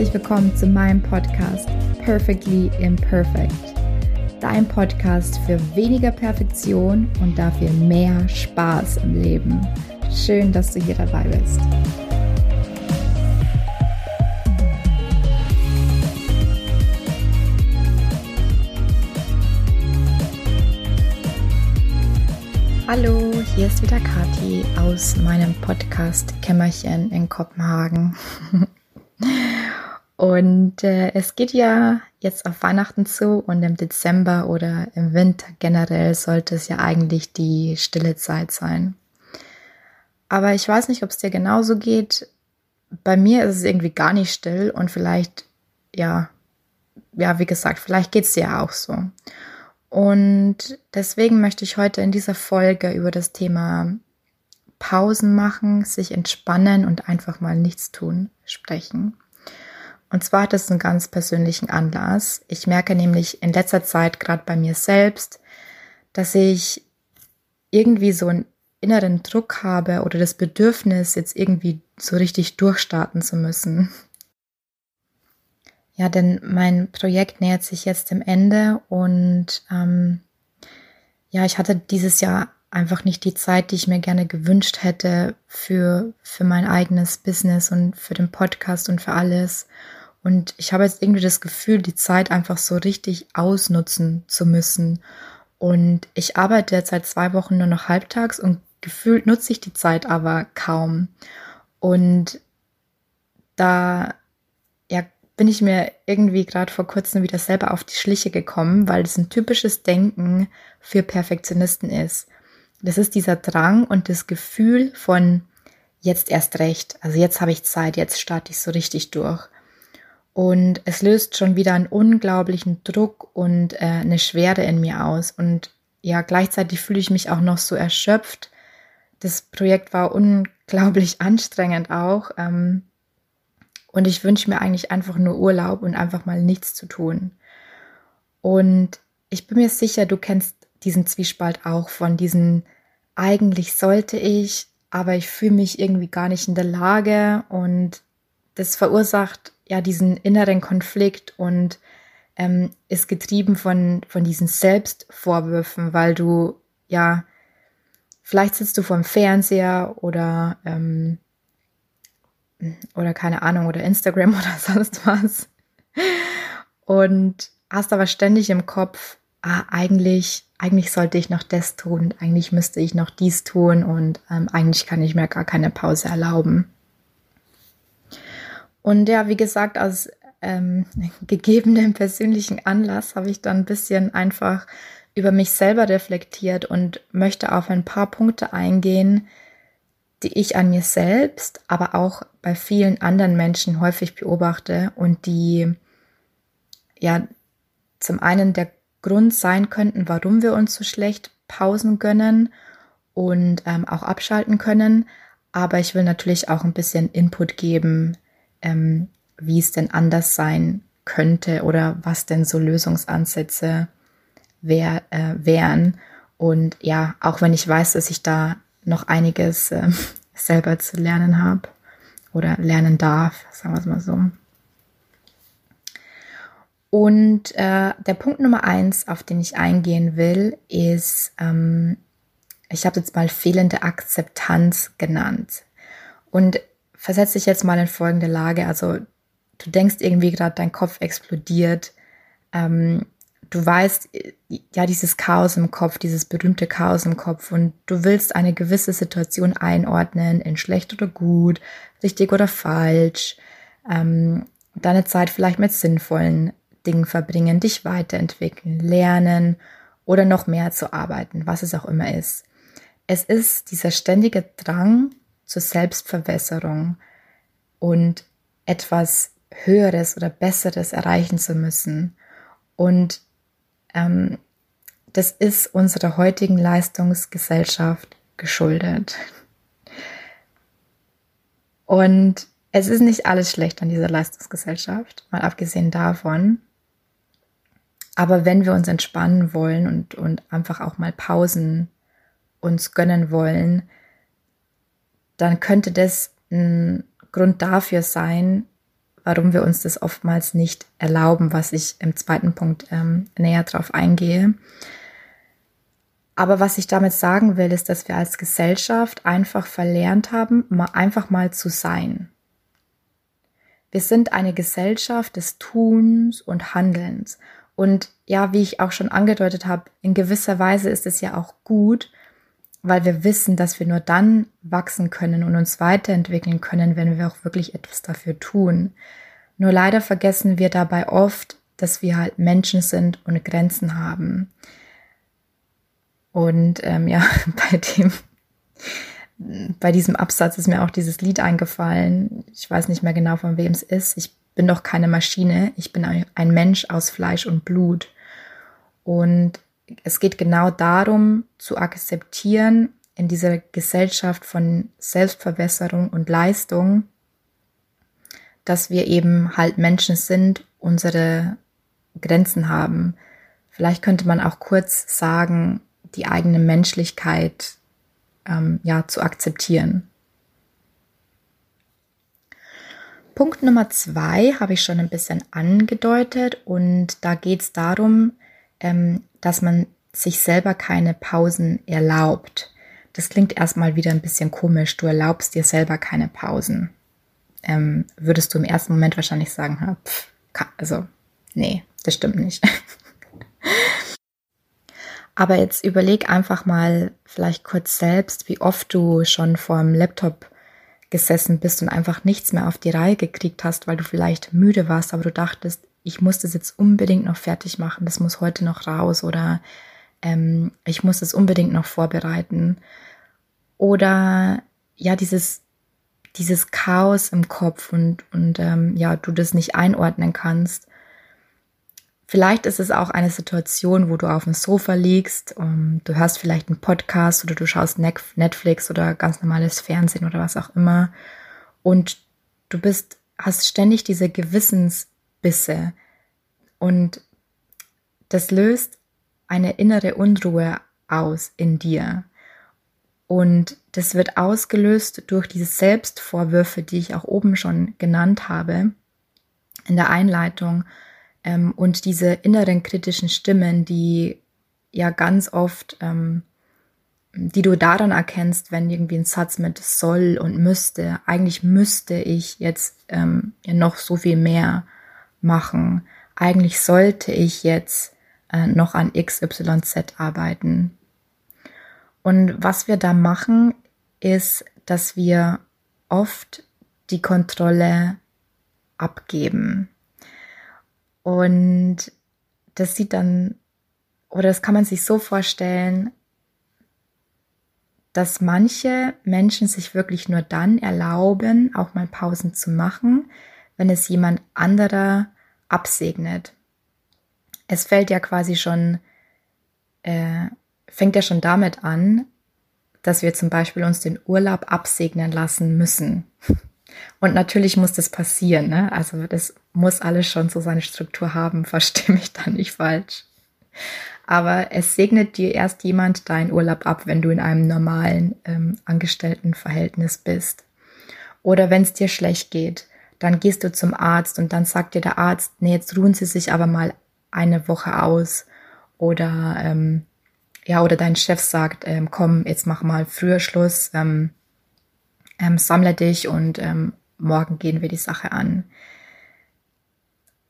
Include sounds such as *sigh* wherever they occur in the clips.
herzlich willkommen zu meinem Podcast Perfectly Imperfect. Dein Podcast für weniger Perfektion und dafür mehr Spaß im Leben. Schön, dass du hier dabei bist. Hallo, hier ist wieder Kati aus meinem Podcast Kämmerchen in Kopenhagen. *laughs* Und äh, es geht ja jetzt auf Weihnachten zu und im Dezember oder im Winter generell sollte es ja eigentlich die stille Zeit sein. Aber ich weiß nicht, ob es dir genauso geht. Bei mir ist es irgendwie gar nicht still und vielleicht, ja, ja, wie gesagt, vielleicht geht es dir auch so. Und deswegen möchte ich heute in dieser Folge über das Thema Pausen machen, sich entspannen und einfach mal nichts tun sprechen. Und zwar hat es einen ganz persönlichen Anlass. Ich merke nämlich in letzter Zeit gerade bei mir selbst, dass ich irgendwie so einen inneren Druck habe oder das Bedürfnis, jetzt irgendwie so richtig durchstarten zu müssen. Ja, denn mein Projekt nähert sich jetzt dem Ende und ähm, ja, ich hatte dieses Jahr einfach nicht die Zeit, die ich mir gerne gewünscht hätte für, für mein eigenes Business und für den Podcast und für alles. Und ich habe jetzt irgendwie das Gefühl, die Zeit einfach so richtig ausnutzen zu müssen. Und ich arbeite jetzt seit zwei Wochen nur noch halbtags und gefühlt nutze ich die Zeit aber kaum. Und da bin ich mir irgendwie gerade vor kurzem wieder selber auf die Schliche gekommen, weil es ein typisches Denken für Perfektionisten ist. Das ist dieser Drang und das Gefühl von jetzt erst recht. Also jetzt habe ich Zeit, jetzt starte ich so richtig durch. Und es löst schon wieder einen unglaublichen Druck und äh, eine Schwere in mir aus. Und ja, gleichzeitig fühle ich mich auch noch so erschöpft. Das Projekt war unglaublich *laughs* anstrengend auch. Ähm, und ich wünsche mir eigentlich einfach nur Urlaub und einfach mal nichts zu tun. Und ich bin mir sicher, du kennst diesen Zwiespalt auch von diesen, eigentlich sollte ich, aber ich fühle mich irgendwie gar nicht in der Lage und das verursacht ja diesen inneren Konflikt und ähm, ist getrieben von, von diesen Selbstvorwürfen, weil du ja, vielleicht sitzt du vor dem Fernseher oder ähm, oder keine Ahnung, oder Instagram *laughs* oder sonst was. Und hast aber ständig im Kopf, ah, eigentlich, eigentlich sollte ich noch das tun, eigentlich müsste ich noch dies tun und ähm, eigentlich kann ich mir gar keine Pause erlauben. Und ja, wie gesagt, aus ähm, *laughs* gegebenem persönlichen Anlass habe ich dann ein bisschen einfach über mich selber reflektiert und möchte auf ein paar Punkte eingehen, die ich an mir selbst, aber auch bei vielen anderen Menschen häufig beobachte und die ja zum einen der Grund sein könnten, warum wir uns so schlecht Pausen gönnen und ähm, auch abschalten können. Aber ich will natürlich auch ein bisschen Input geben, ähm, wie es denn anders sein könnte oder was denn so Lösungsansätze wär, äh, wären. Und ja, auch wenn ich weiß, dass ich da noch einiges äh, *laughs* selber zu lernen habe oder lernen darf, sagen wir es mal so. Und äh, der Punkt Nummer eins, auf den ich eingehen will, ist, ähm, ich habe jetzt mal fehlende Akzeptanz genannt. Und versetze dich jetzt mal in folgende Lage. Also du denkst irgendwie gerade, dein Kopf explodiert. Ähm, du weißt, ja, dieses Chaos im Kopf, dieses berühmte Chaos im Kopf und du willst eine gewisse Situation einordnen in schlecht oder gut, richtig oder falsch, ähm, deine Zeit vielleicht mit sinnvollen Dingen verbringen, dich weiterentwickeln, lernen oder noch mehr zu arbeiten, was es auch immer ist. Es ist dieser ständige Drang zur Selbstverwässerung und etwas Höheres oder Besseres erreichen zu müssen. Und ähm, das ist unserer heutigen Leistungsgesellschaft geschuldet. Und es ist nicht alles schlecht an dieser Leistungsgesellschaft, mal abgesehen davon. Aber wenn wir uns entspannen wollen und, und einfach auch mal Pausen uns gönnen wollen, dann könnte das ein Grund dafür sein, warum wir uns das oftmals nicht erlauben, was ich im zweiten Punkt ähm, näher drauf eingehe. Aber was ich damit sagen will, ist, dass wir als Gesellschaft einfach verlernt haben, mal einfach mal zu sein. Wir sind eine Gesellschaft des Tuns und Handelns. Und ja, wie ich auch schon angedeutet habe, in gewisser Weise ist es ja auch gut, weil wir wissen, dass wir nur dann wachsen können und uns weiterentwickeln können, wenn wir auch wirklich etwas dafür tun. Nur leider vergessen wir dabei oft, dass wir halt Menschen sind und Grenzen haben. Und ähm, ja, *laughs* bei dem, bei diesem Absatz ist mir auch dieses Lied eingefallen. Ich weiß nicht mehr genau, von wem es ist. Ich bin doch keine Maschine. Ich bin ein Mensch aus Fleisch und Blut. Und es geht genau darum, zu akzeptieren in dieser Gesellschaft von Selbstverbesserung und Leistung, dass wir eben halt Menschen sind, unsere Grenzen haben. Vielleicht könnte man auch kurz sagen, die eigene Menschlichkeit ähm, ja zu akzeptieren. Punkt Nummer zwei habe ich schon ein bisschen angedeutet und da geht es darum, ähm, dass man sich selber keine Pausen erlaubt. Das klingt erstmal wieder ein bisschen komisch. Du erlaubst dir selber keine Pausen. Ähm, würdest du im ersten Moment wahrscheinlich sagen, pff, also nee, das stimmt nicht. *laughs* Aber jetzt überleg einfach mal vielleicht kurz selbst, wie oft du schon vor dem Laptop gesessen bist und einfach nichts mehr auf die Reihe gekriegt hast, weil du vielleicht müde warst, aber du dachtest, ich muss das jetzt unbedingt noch fertig machen, das muss heute noch raus oder ähm, ich muss es unbedingt noch vorbereiten. Oder ja, dieses, dieses Chaos im Kopf und, und ähm, ja, du das nicht einordnen kannst. Vielleicht ist es auch eine Situation, wo du auf dem Sofa liegst, ähm, du hörst vielleicht einen Podcast oder du schaust Netflix oder ganz normales Fernsehen oder was auch immer und du bist, hast ständig diese Gewissensbisse und das löst eine innere Unruhe aus in dir. Und das wird ausgelöst durch diese Selbstvorwürfe, die ich auch oben schon genannt habe in der Einleitung ähm, und diese inneren kritischen Stimmen, die ja ganz oft, ähm, die du daran erkennst, wenn irgendwie ein Satz mit soll und müsste, eigentlich müsste ich jetzt ähm, noch so viel mehr machen. Eigentlich sollte ich jetzt äh, noch an XYZ arbeiten. Und was wir da machen, ist, dass wir oft die Kontrolle abgeben. Und das sieht dann, oder das kann man sich so vorstellen, dass manche Menschen sich wirklich nur dann erlauben, auch mal Pausen zu machen, wenn es jemand anderer absegnet es fällt ja quasi schon, äh, fängt ja schon damit an, dass wir zum Beispiel uns den Urlaub absegnen lassen müssen. Und natürlich muss das passieren, ne? Also das muss alles schon so seine Struktur haben, *laughs* verstehe mich da nicht falsch. Aber es segnet dir erst jemand deinen Urlaub ab, wenn du in einem normalen ähm, Angestelltenverhältnis bist. Oder wenn es dir schlecht geht, dann gehst du zum Arzt und dann sagt dir der Arzt, nee, jetzt ruhen Sie sich aber mal eine Woche aus oder ähm, ja, oder dein Chef sagt, ähm, komm, jetzt mach mal früher Schluss, ähm, ähm, sammle dich und ähm, morgen gehen wir die Sache an.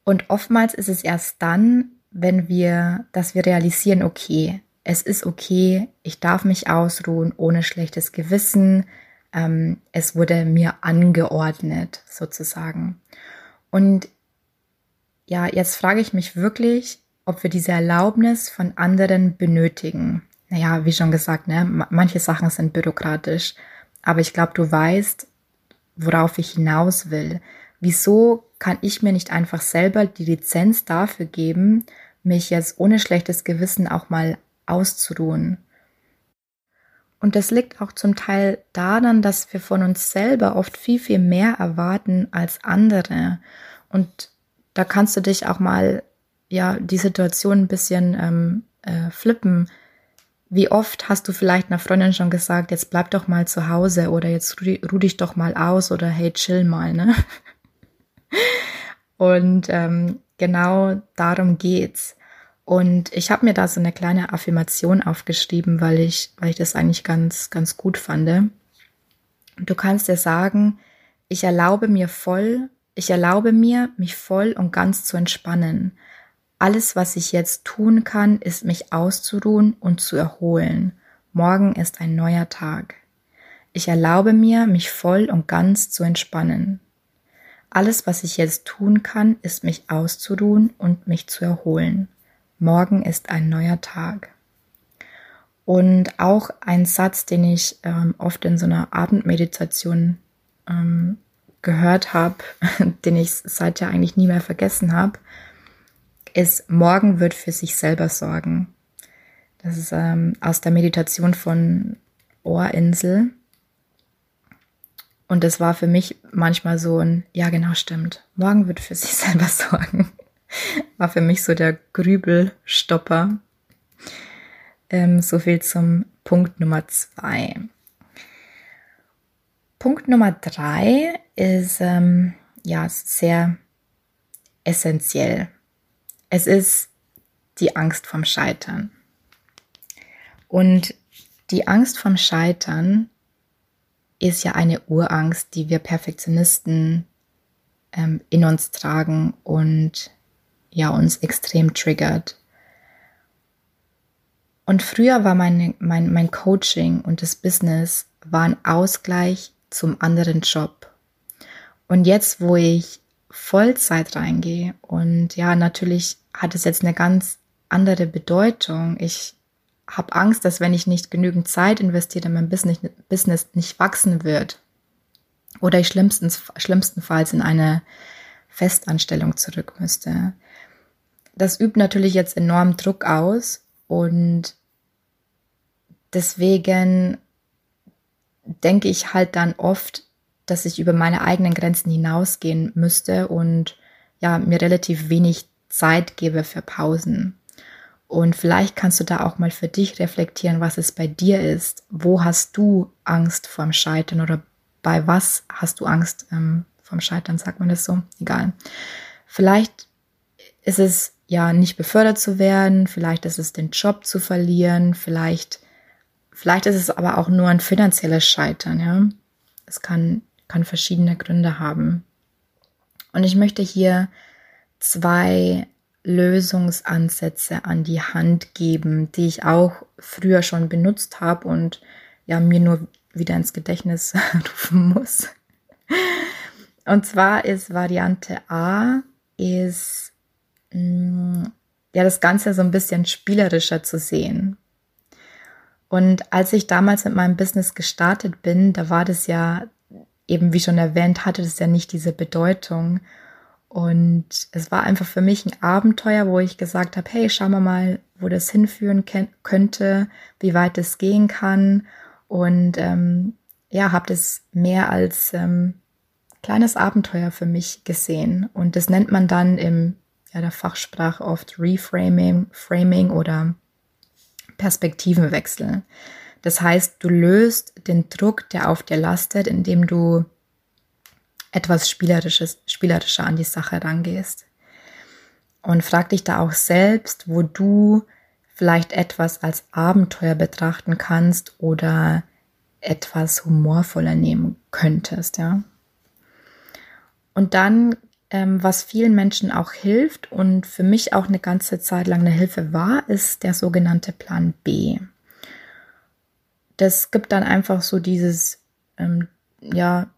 Und oftmals ist es erst dann, wenn wir, dass wir realisieren, okay, es ist okay, ich darf mich ausruhen ohne schlechtes Gewissen. Ähm, es wurde mir angeordnet, sozusagen. Und ja, jetzt frage ich mich wirklich, ob wir diese Erlaubnis von anderen benötigen. Naja, wie schon gesagt, ne, manche Sachen sind bürokratisch, aber ich glaube, du weißt, worauf ich hinaus will. Wieso kann ich mir nicht einfach selber die Lizenz dafür geben, mich jetzt ohne schlechtes Gewissen auch mal auszuruhen? Und das liegt auch zum Teil daran, dass wir von uns selber oft viel, viel mehr erwarten als andere. Und da kannst du dich auch mal, ja, die Situation ein bisschen ähm, äh, flippen. Wie oft hast du vielleicht einer Freundin schon gesagt, jetzt bleib doch mal zu Hause oder jetzt ruh, dich doch mal aus oder hey, chill mal, ne? *laughs* Und ähm, genau darum geht's. Und ich habe mir da so eine kleine Affirmation aufgeschrieben, weil ich, weil ich das eigentlich ganz, ganz gut fand. Du kannst dir sagen, ich erlaube mir voll, ich erlaube mir, mich voll und ganz zu entspannen. Alles, was ich jetzt tun kann, ist mich auszuruhen und zu erholen. Morgen ist ein neuer Tag. Ich erlaube mir, mich voll und ganz zu entspannen. Alles, was ich jetzt tun kann, ist mich auszuruhen und mich zu erholen. Morgen ist ein neuer Tag. Und auch ein Satz, den ich ähm, oft in so einer Abendmeditation ähm, gehört habe, *laughs* den ich seither eigentlich nie mehr vergessen habe, ist, morgen wird für sich selber sorgen. Das ist ähm, aus der Meditation von Ohrinsel. Und das war für mich manchmal so ein, ja genau stimmt, morgen wird für sich *laughs* selber sorgen. War für mich so der Grübelstopper. Ähm, so viel zum Punkt Nummer zwei. Punkt Nummer drei ist ähm, ja sehr essentiell. Es ist die Angst vom Scheitern. Und die Angst vom Scheitern ist ja eine Urangst, die wir Perfektionisten ähm, in uns tragen und ja uns extrem triggert. Und früher war mein, mein, mein Coaching und das Business war ein Ausgleich zum anderen Job. Und jetzt, wo ich Vollzeit reingehe und ja, natürlich hat es jetzt eine ganz andere Bedeutung. Ich habe Angst, dass wenn ich nicht genügend Zeit investiere, mein Business, Business nicht wachsen wird. Oder ich schlimmstens, schlimmstenfalls in eine Festanstellung zurück müsste. Das übt natürlich jetzt enorm Druck aus und deswegen denke ich halt dann oft, dass ich über meine eigenen Grenzen hinausgehen müsste und ja, mir relativ wenig Zeit gebe für Pausen. Und vielleicht kannst du da auch mal für dich reflektieren, was es bei dir ist. Wo hast du Angst vorm Scheitern oder bei was hast du Angst ähm, vorm Scheitern, sagt man das so? Egal. Vielleicht ist es ja nicht befördert zu werden, vielleicht ist es den Job zu verlieren, vielleicht, vielleicht ist es aber auch nur ein finanzielles Scheitern, ja. Es kann, kann verschiedene Gründe haben. Und ich möchte hier zwei Lösungsansätze an die Hand geben, die ich auch früher schon benutzt habe und ja mir nur wieder ins Gedächtnis *laughs* rufen muss. Und zwar ist Variante A ist ja das Ganze so ein bisschen spielerischer zu sehen. Und als ich damals mit meinem Business gestartet bin, da war das ja eben wie schon erwähnt, hatte das ja nicht diese Bedeutung. Und es war einfach für mich ein Abenteuer, wo ich gesagt habe, hey, schauen wir mal, wo das hinführen könnte, wie weit es gehen kann. Und ähm, ja, habe das mehr als ähm, kleines Abenteuer für mich gesehen. Und das nennt man dann im ja, der Fachsprache oft Reframing Framing oder Perspektivenwechsel. Das heißt, du löst den Druck, der auf dir lastet, indem du etwas Spielerisches, spielerischer an die Sache rangehst. Und frag dich da auch selbst, wo du vielleicht etwas als Abenteuer betrachten kannst oder etwas humorvoller nehmen könntest, ja. Und dann, ähm, was vielen Menschen auch hilft und für mich auch eine ganze Zeit lang eine Hilfe war, ist der sogenannte Plan B. Das gibt dann einfach so dieses, ähm, ja,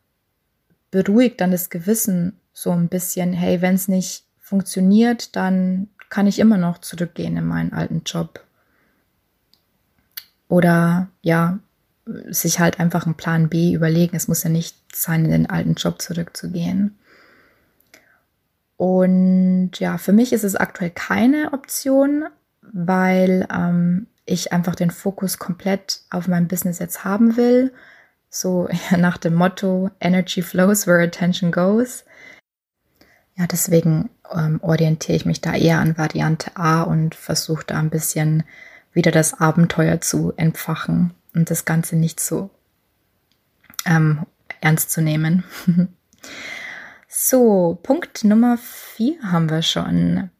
beruhigt dann das Gewissen so ein bisschen, hey, wenn es nicht funktioniert, dann kann ich immer noch zurückgehen in meinen alten Job. Oder ja, sich halt einfach einen Plan B überlegen. Es muss ja nicht sein, in den alten Job zurückzugehen. Und ja, für mich ist es aktuell keine Option, weil ähm, ich einfach den Fokus komplett auf mein Business jetzt haben will so *laughs* nach dem Motto Energy flows where attention goes. Ja, deswegen ähm, orientiere ich mich da eher an Variante A und versuche da ein bisschen wieder das Abenteuer zu entfachen und das Ganze nicht so ähm, ernst zu nehmen. *laughs* So, Punkt Nummer vier haben wir schon.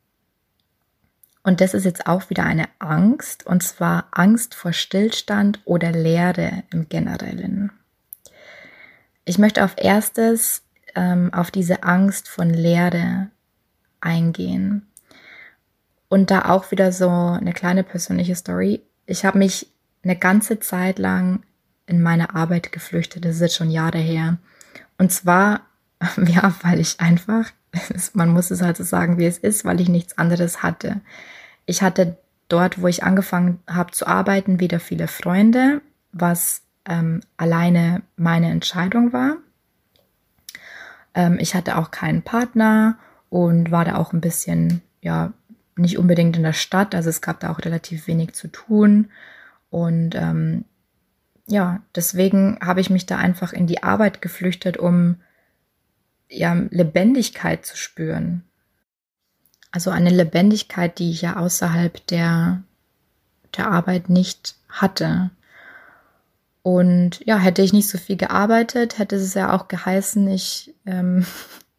Und das ist jetzt auch wieder eine Angst, und zwar Angst vor Stillstand oder Leere im Generellen. Ich möchte auf erstes ähm, auf diese Angst von Leere eingehen. Und da auch wieder so eine kleine persönliche Story. Ich habe mich eine ganze Zeit lang in meine Arbeit geflüchtet. Das ist jetzt schon Jahre her. Und zwar, *laughs* ja, weil ich einfach, man muss es halt so sagen, wie es ist, weil ich nichts anderes hatte. Ich hatte dort, wo ich angefangen habe zu arbeiten, wieder viele Freunde, was ähm, alleine meine Entscheidung war. Ähm, ich hatte auch keinen Partner und war da auch ein bisschen, ja, nicht unbedingt in der Stadt. Also es gab da auch relativ wenig zu tun. Und ähm, ja, deswegen habe ich mich da einfach in die Arbeit geflüchtet, um ja, Lebendigkeit zu spüren. Also eine Lebendigkeit, die ich ja außerhalb der, der Arbeit nicht hatte. Und ja, hätte ich nicht so viel gearbeitet, hätte es ja auch geheißen, ich ähm,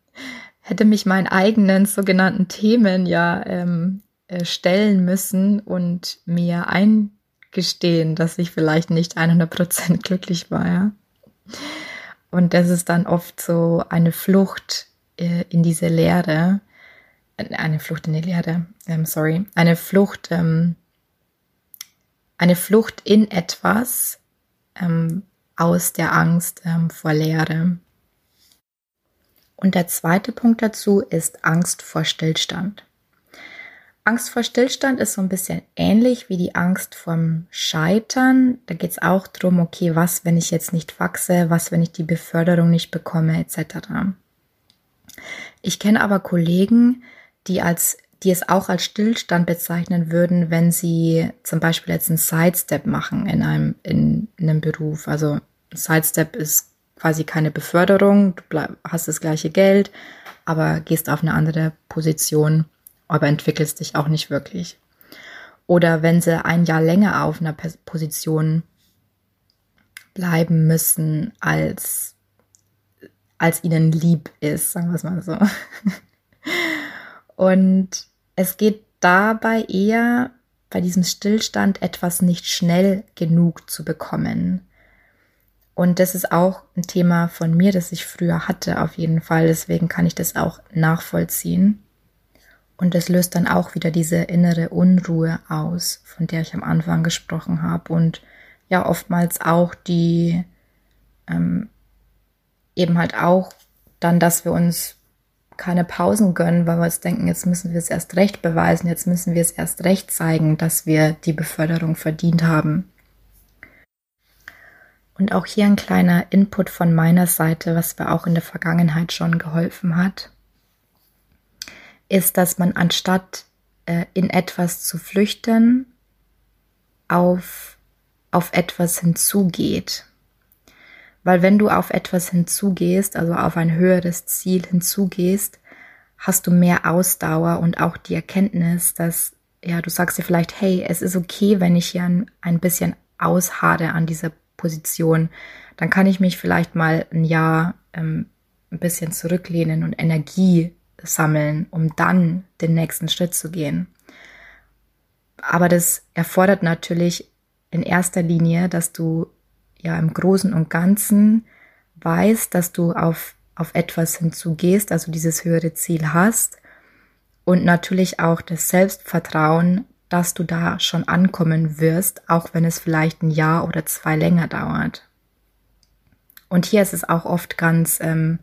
*laughs* hätte mich meinen eigenen sogenannten Themen ja ähm, äh, stellen müssen und mir eingestehen, dass ich vielleicht nicht 100% glücklich war. Ja? Und das ist dann oft so eine Flucht äh, in diese Leere, eine Flucht in die Leere, ähm, sorry, eine Flucht, ähm, eine Flucht in etwas ähm, aus der Angst ähm, vor Leere. Und der zweite Punkt dazu ist Angst vor Stillstand. Angst vor Stillstand ist so ein bisschen ähnlich wie die Angst vom Scheitern. Da geht es auch darum, okay, was, wenn ich jetzt nicht wachse, was, wenn ich die Beförderung nicht bekomme, etc. Ich kenne aber Kollegen, die als die es auch als Stillstand bezeichnen würden, wenn sie zum Beispiel jetzt einen Sidestep machen in einem, in, in einem Beruf. Also ein Sidestep ist quasi keine Beförderung, du bleib, hast das gleiche Geld, aber gehst auf eine andere Position, aber entwickelst dich auch nicht wirklich. Oder wenn sie ein Jahr länger auf einer Position bleiben müssen, als, als ihnen lieb ist, sagen wir es mal so. *laughs* Und es geht dabei eher bei diesem Stillstand etwas nicht schnell genug zu bekommen. Und das ist auch ein Thema von mir, das ich früher hatte, auf jeden Fall. Deswegen kann ich das auch nachvollziehen. Und das löst dann auch wieder diese innere Unruhe aus, von der ich am Anfang gesprochen habe. Und ja, oftmals auch die, ähm, eben halt auch dann, dass wir uns keine Pausen gönnen, weil wir uns denken, jetzt müssen wir es erst recht beweisen, jetzt müssen wir es erst recht zeigen, dass wir die Beförderung verdient haben. Und auch hier ein kleiner Input von meiner Seite, was mir auch in der Vergangenheit schon geholfen hat, ist, dass man anstatt äh, in etwas zu flüchten, auf, auf etwas hinzugeht. Weil wenn du auf etwas hinzugehst, also auf ein höheres Ziel hinzugehst, hast du mehr Ausdauer und auch die Erkenntnis, dass, ja, du sagst dir vielleicht, hey, es ist okay, wenn ich hier ein, ein bisschen ausharre an dieser Position, dann kann ich mich vielleicht mal ein Jahr ähm, ein bisschen zurücklehnen und Energie sammeln, um dann den nächsten Schritt zu gehen. Aber das erfordert natürlich in erster Linie, dass du ja im Großen und Ganzen weißt, dass du auf, auf etwas hinzugehst, also dieses höhere Ziel hast und natürlich auch das Selbstvertrauen, dass du da schon ankommen wirst, auch wenn es vielleicht ein Jahr oder zwei länger dauert. Und hier ist es auch oft ganz, ähm,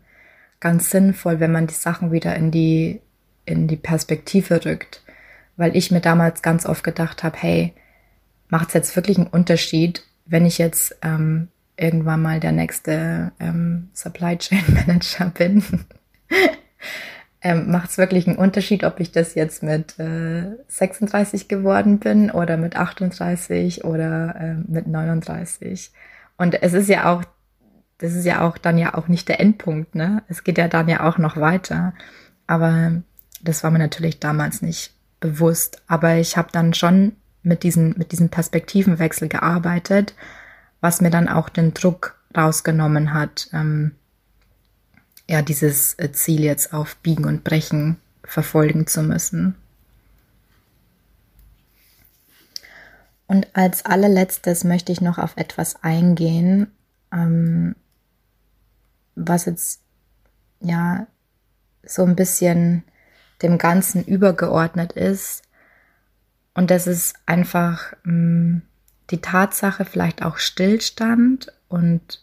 ganz sinnvoll, wenn man die Sachen wieder in die, in die Perspektive rückt, weil ich mir damals ganz oft gedacht habe, hey, macht es jetzt wirklich einen Unterschied, wenn ich jetzt ähm, irgendwann mal der nächste ähm, Supply Chain *laughs* Manager bin, *laughs* ähm, macht es wirklich einen Unterschied, ob ich das jetzt mit äh, 36 geworden bin oder mit 38 oder äh, mit 39. Und es ist ja auch, das ist ja auch dann ja auch nicht der Endpunkt, ne? Es geht ja dann ja auch noch weiter. Aber das war mir natürlich damals nicht bewusst. Aber ich habe dann schon mit, diesen, mit diesem Perspektivenwechsel gearbeitet, was mir dann auch den Druck rausgenommen hat, ähm, ja, dieses äh, Ziel jetzt auf Biegen und Brechen verfolgen zu müssen. Und als allerletztes möchte ich noch auf etwas eingehen, ähm, was jetzt ja so ein bisschen dem Ganzen übergeordnet ist. Und das ist einfach mh, mm, die Tatsache, vielleicht auch Stillstand und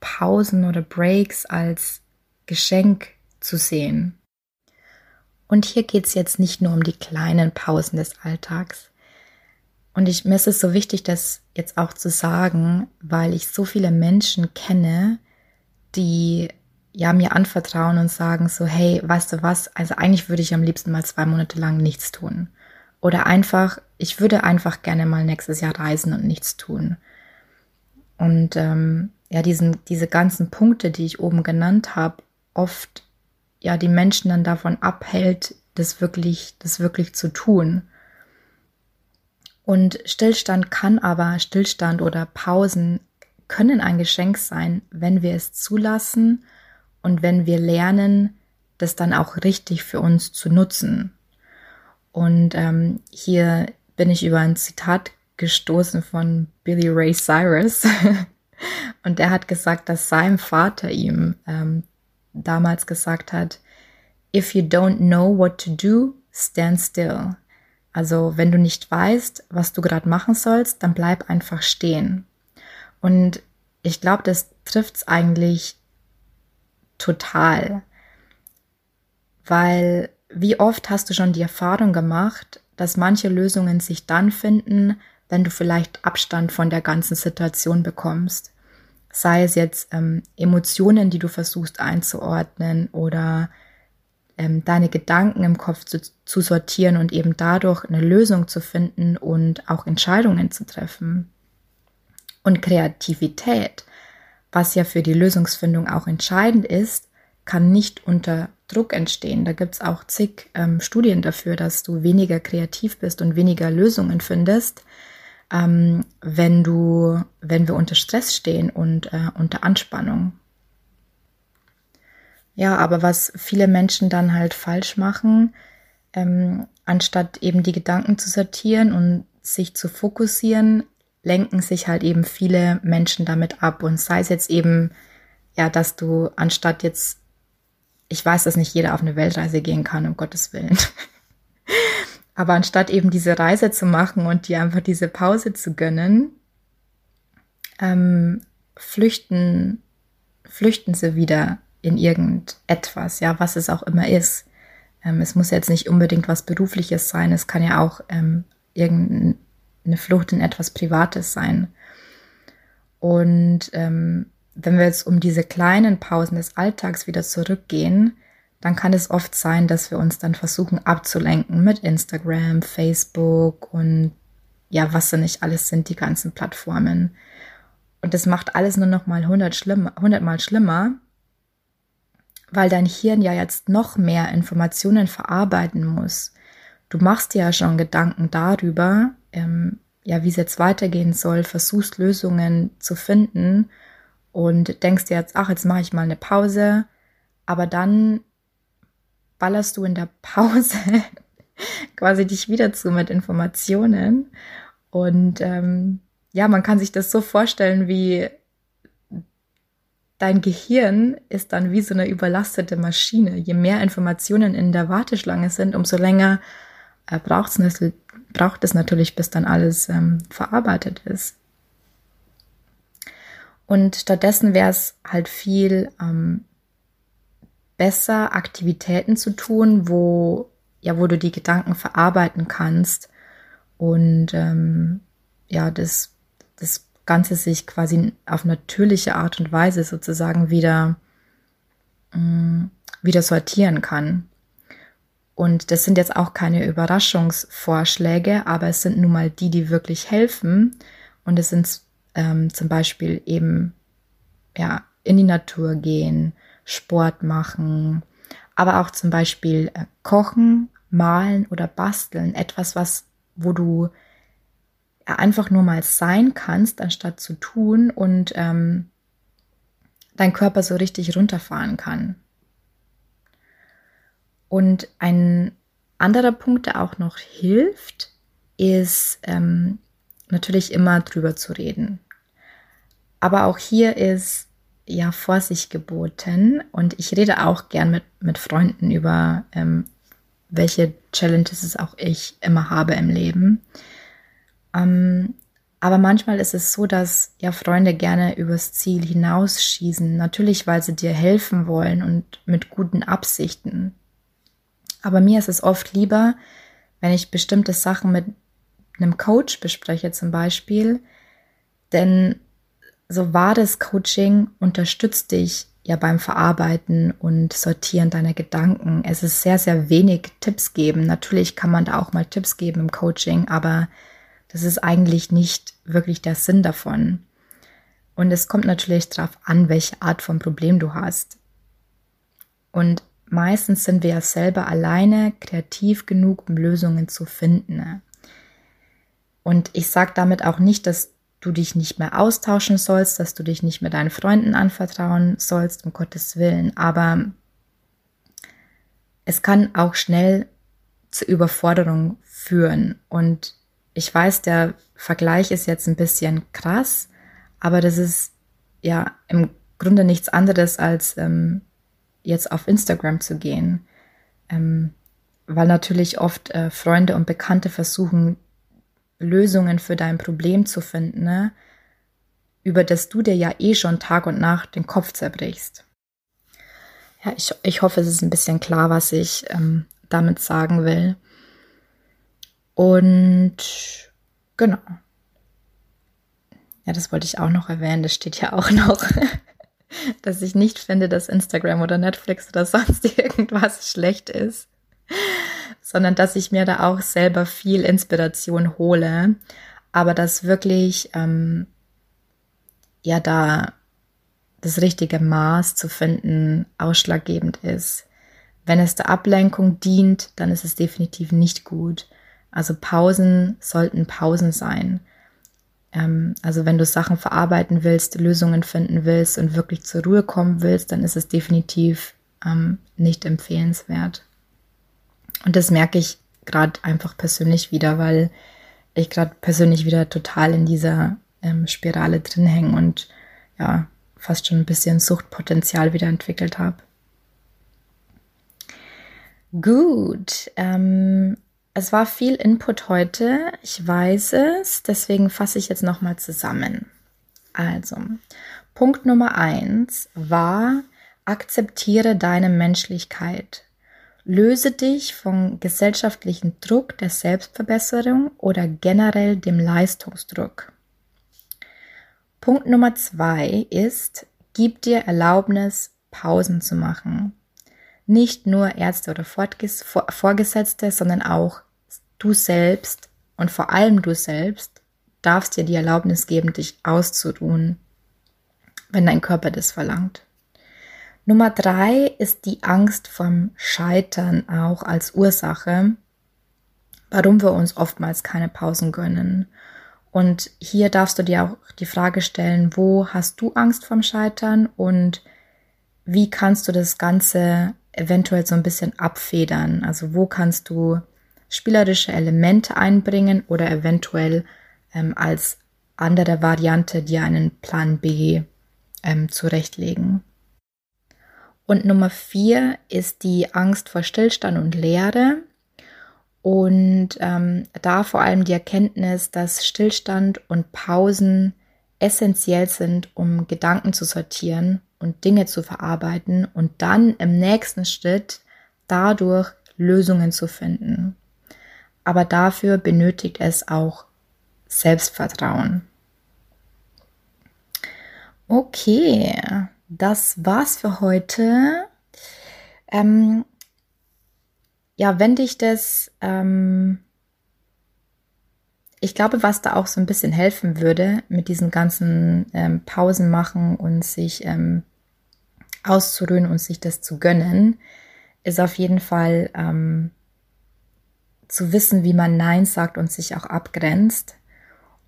Pausen oder Breaks als Geschenk zu sehen. Und hier geht es jetzt nicht nur um die kleinen Pausen des Alltags. Und ich, mir ist es so wichtig, das jetzt auch zu sagen, weil ich so viele Menschen kenne, die ja mir anvertrauen und sagen so, hey, weißt du was, also eigentlich würde ich am liebsten mal zwei Monate lang nichts tun. Oder einfach, ich würde einfach gerne mal nächstes Jahr reisen und nichts tun. Und ähm, ja, diesen, diese ganzen Punkte, die ich oben genannt habe, oft ja die Menschen dann davon abhält, das wirklich, das wirklich zu tun. Und Stillstand kann aber, Stillstand oder Pausen können ein Geschenk sein, wenn wir es zulassen und wenn wir lernen, das dann auch richtig für uns zu nutzen. Und ähm, hier bin ich über ein Zitat gestoßen von Billy Ray Cyrus. *laughs* und der hat gesagt, dass sein Vater ihm ähm, damals gesagt hat, If you don't know what to do, stand still. Also wenn du nicht weißt, was du gerade machen sollst, dann bleib einfach stehen. Und ich glaube, das trifft es eigentlich total. Weil wie oft hast du schon die Erfahrung gemacht, dass manche Lösungen sich dann finden, wenn du vielleicht Abstand von der ganzen Situation bekommst. Sei es jetzt ähm, Emotionen, die du versuchst einzuordnen oder ähm, deine Gedanken im Kopf zu, zu sortieren und eben dadurch eine Lösung zu finden und auch Entscheidungen zu treffen. Und Kreativität, was ja für die Lösungsfindung auch entscheidend ist, kann nicht unter Druck entstehen. Da gibt es auch zig ähm, Studien dafür, dass du weniger kreativ bist und weniger Lösungen findest, ähm, wenn du, wenn wir unter Stress stehen und äh, unter Anspannung. Ja, aber was viele Menschen dann halt falsch machen, ähm, anstatt eben die Gedanken zu sortieren und sich zu fokussieren, lenken sich halt eben viele Menschen damit ab. Und sei es jetzt eben, ja, dass du anstatt jetzt, ich weiß, dass nicht jeder auf eine Weltreise gehen kann, um Gottes Willen. *laughs* Aber anstatt eben diese Reise zu machen und dir einfach diese Pause zu gönnen, ähm, flüchten, flüchten sie wieder in irgendetwas, ja, was es auch immer ist. Ähm, es muss jetzt nicht unbedingt was Berufliches sein, es kann ja auch ähm, irgendeine Flucht in etwas Privates sein. Und ähm, wenn wir jetzt um diese kleinen Pausen des Alltags wieder zurückgehen, dann kann es oft sein, dass wir uns dann versuchen abzulenken mit Instagram, Facebook und ja, was da nicht alles sind, die ganzen Plattformen. Und das macht alles nur noch mal 100, schlimmer, 100 mal schlimmer, weil dein Hirn ja jetzt noch mehr Informationen verarbeiten muss. Du machst dir ja schon Gedanken darüber, ähm, ja, wie es jetzt weitergehen soll, versuchst Lösungen zu finden und denkst dir jetzt, ach, jetzt mache ich mal eine Pause, aber dann ballerst du in der *laughs* Pause quasi dich wieder zu mit Informationen und ähm, ja, man kann sich das so vorstellen, wie dein Gehirn ist dann wie so eine überlastete Maschine. Je mehr Informationen in der Warteschlange sind, umso länger äh, braucht es natürlich, bis dann alles ähm, verarbeitet ist. Und stattdessen wäre es halt viel ähm, besser, Aktivitäten zu tun, wo, ja, wo du die Gedanken verarbeiten kannst und ähm, ja, das, das Ganze sich quasi auf natürliche Art und Weise sozusagen wieder, äh, wieder sortieren kann. Und das sind jetzt auch keine Überraschungsvorschläge, aber es sind nun mal die, die wirklich helfen. Und es sind ähm, zum Beispiel eben ja in die Natur gehen, Sport machen, aber auch zum Beispiel äh, kochen, malen oder basteln. Etwas, was, wo du einfach nur mal sein kannst, anstatt zu tun und ähm, dein Körper so richtig runterfahren kann. Und ein anderer Punkt, der auch noch hilft, ist ähm, natürlich immer drüber zu reden. Aber auch hier ist ja Vorsicht geboten und ich rede auch gern mit, mit Freunden über, ähm, welche Challenges es auch ich immer habe im Leben. Ähm, aber manchmal ist es so, dass ja Freunde gerne übers Ziel hinausschießen. Natürlich, weil sie dir helfen wollen und mit guten Absichten. Aber mir ist es oft lieber, wenn ich bestimmte Sachen mit einem Coach bespreche zum Beispiel. Denn so wahres Coaching unterstützt dich ja beim Verarbeiten und Sortieren deiner Gedanken. Es ist sehr, sehr wenig Tipps geben. Natürlich kann man da auch mal Tipps geben im Coaching, aber das ist eigentlich nicht wirklich der Sinn davon. Und es kommt natürlich darauf an, welche Art von Problem du hast. Und meistens sind wir ja selber alleine kreativ genug, um Lösungen zu finden. Und ich sage damit auch nicht, dass du dich nicht mehr austauschen sollst, dass du dich nicht mehr deinen Freunden anvertrauen sollst, um Gottes Willen. Aber es kann auch schnell zur Überforderung führen. Und ich weiß, der Vergleich ist jetzt ein bisschen krass, aber das ist ja im Grunde nichts anderes als ähm, jetzt auf Instagram zu gehen. Ähm, weil natürlich oft äh, Freunde und Bekannte versuchen, Lösungen für dein Problem zu finden, ne? über das du dir ja eh schon Tag und Nacht den Kopf zerbrichst. Ja, ich, ich hoffe, es ist ein bisschen klar, was ich ähm, damit sagen will. Und genau. Ja, das wollte ich auch noch erwähnen. Das steht ja auch noch, *laughs* *laughs* dass ich nicht finde, dass Instagram oder Netflix oder sonst *laughs* irgendwas schlecht ist sondern dass ich mir da auch selber viel Inspiration hole, aber dass wirklich ähm, ja da das richtige Maß zu finden ausschlaggebend ist. Wenn es der Ablenkung dient, dann ist es definitiv nicht gut. Also Pausen sollten Pausen sein. Ähm, also wenn du Sachen verarbeiten willst, Lösungen finden willst und wirklich zur Ruhe kommen willst, dann ist es definitiv ähm, nicht empfehlenswert. Und das merke ich gerade einfach persönlich wieder, weil ich gerade persönlich wieder total in dieser ähm, Spirale drin hänge und ja, fast schon ein bisschen Suchtpotenzial wieder entwickelt habe. Gut, ähm, es war viel Input heute, ich weiß es, deswegen fasse ich jetzt nochmal zusammen. Also, Punkt Nummer eins war, akzeptiere deine Menschlichkeit. Löse dich vom gesellschaftlichen Druck der Selbstverbesserung oder generell dem Leistungsdruck. Punkt Nummer zwei ist, gib dir Erlaubnis, Pausen zu machen. Nicht nur Ärzte oder Vorgesetzte, sondern auch du selbst und vor allem du selbst darfst dir die Erlaubnis geben, dich auszuruhen, wenn dein Körper das verlangt. Nummer drei ist die Angst vom Scheitern auch als Ursache, warum wir uns oftmals keine Pausen gönnen. Und hier darfst du dir auch die Frage stellen, wo hast du Angst vom Scheitern und wie kannst du das Ganze eventuell so ein bisschen abfedern? Also wo kannst du spielerische Elemente einbringen oder eventuell ähm, als andere Variante dir einen Plan B ähm, zurechtlegen? Und Nummer vier ist die Angst vor Stillstand und Leere. Und ähm, da vor allem die Erkenntnis, dass Stillstand und Pausen essentiell sind, um Gedanken zu sortieren und Dinge zu verarbeiten und dann im nächsten Schritt dadurch Lösungen zu finden. Aber dafür benötigt es auch Selbstvertrauen. Okay, das war's für heute. Ähm, ja, wenn dich das, ähm, ich glaube, was da auch so ein bisschen helfen würde, mit diesen ganzen ähm, Pausen machen und sich ähm, auszuruhen und sich das zu gönnen, ist auf jeden Fall ähm, zu wissen, wie man Nein sagt und sich auch abgrenzt.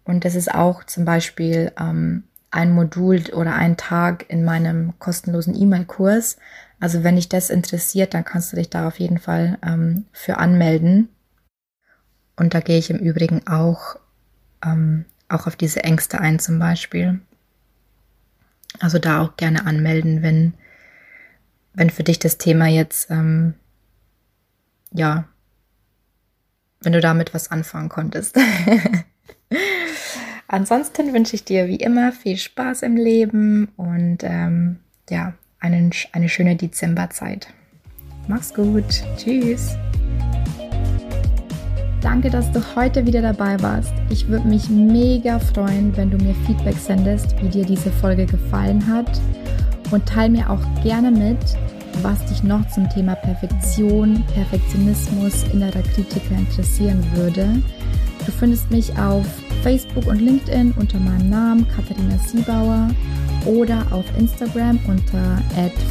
Und das ist auch zum Beispiel ähm, ein Modul oder einen Tag in meinem kostenlosen E-Mail-Kurs. Also wenn dich das interessiert, dann kannst du dich da auf jeden Fall ähm, für anmelden. Und da gehe ich im Übrigen auch, ähm, auch auf diese Ängste ein zum Beispiel. Also da auch gerne anmelden, wenn, wenn für dich das Thema jetzt, ähm, ja, wenn du damit was anfangen konntest. *laughs* Ansonsten wünsche ich dir wie immer viel Spaß im Leben und ähm, ja, einen, eine schöne Dezemberzeit. Mach's gut. Tschüss. Danke, dass du heute wieder dabei warst. Ich würde mich mega freuen, wenn du mir Feedback sendest, wie dir diese Folge gefallen hat. Und teile mir auch gerne mit, was dich noch zum Thema Perfektion, Perfektionismus, innerer Kritiker interessieren würde. Du findest mich auf Facebook und LinkedIn unter meinem Namen Katharina Siebauer oder auf Instagram unter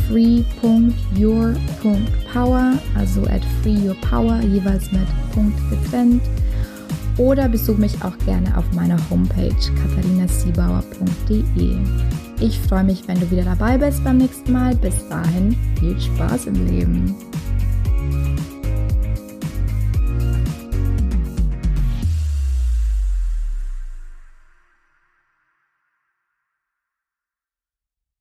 free.your.power, also at freeyourpower, jeweils mit Punkt getrennt. Oder besuch mich auch gerne auf meiner Homepage katharinasiebauer.de. Ich freue mich, wenn du wieder dabei bist beim nächsten Mal. Bis dahin, viel Spaß im Leben.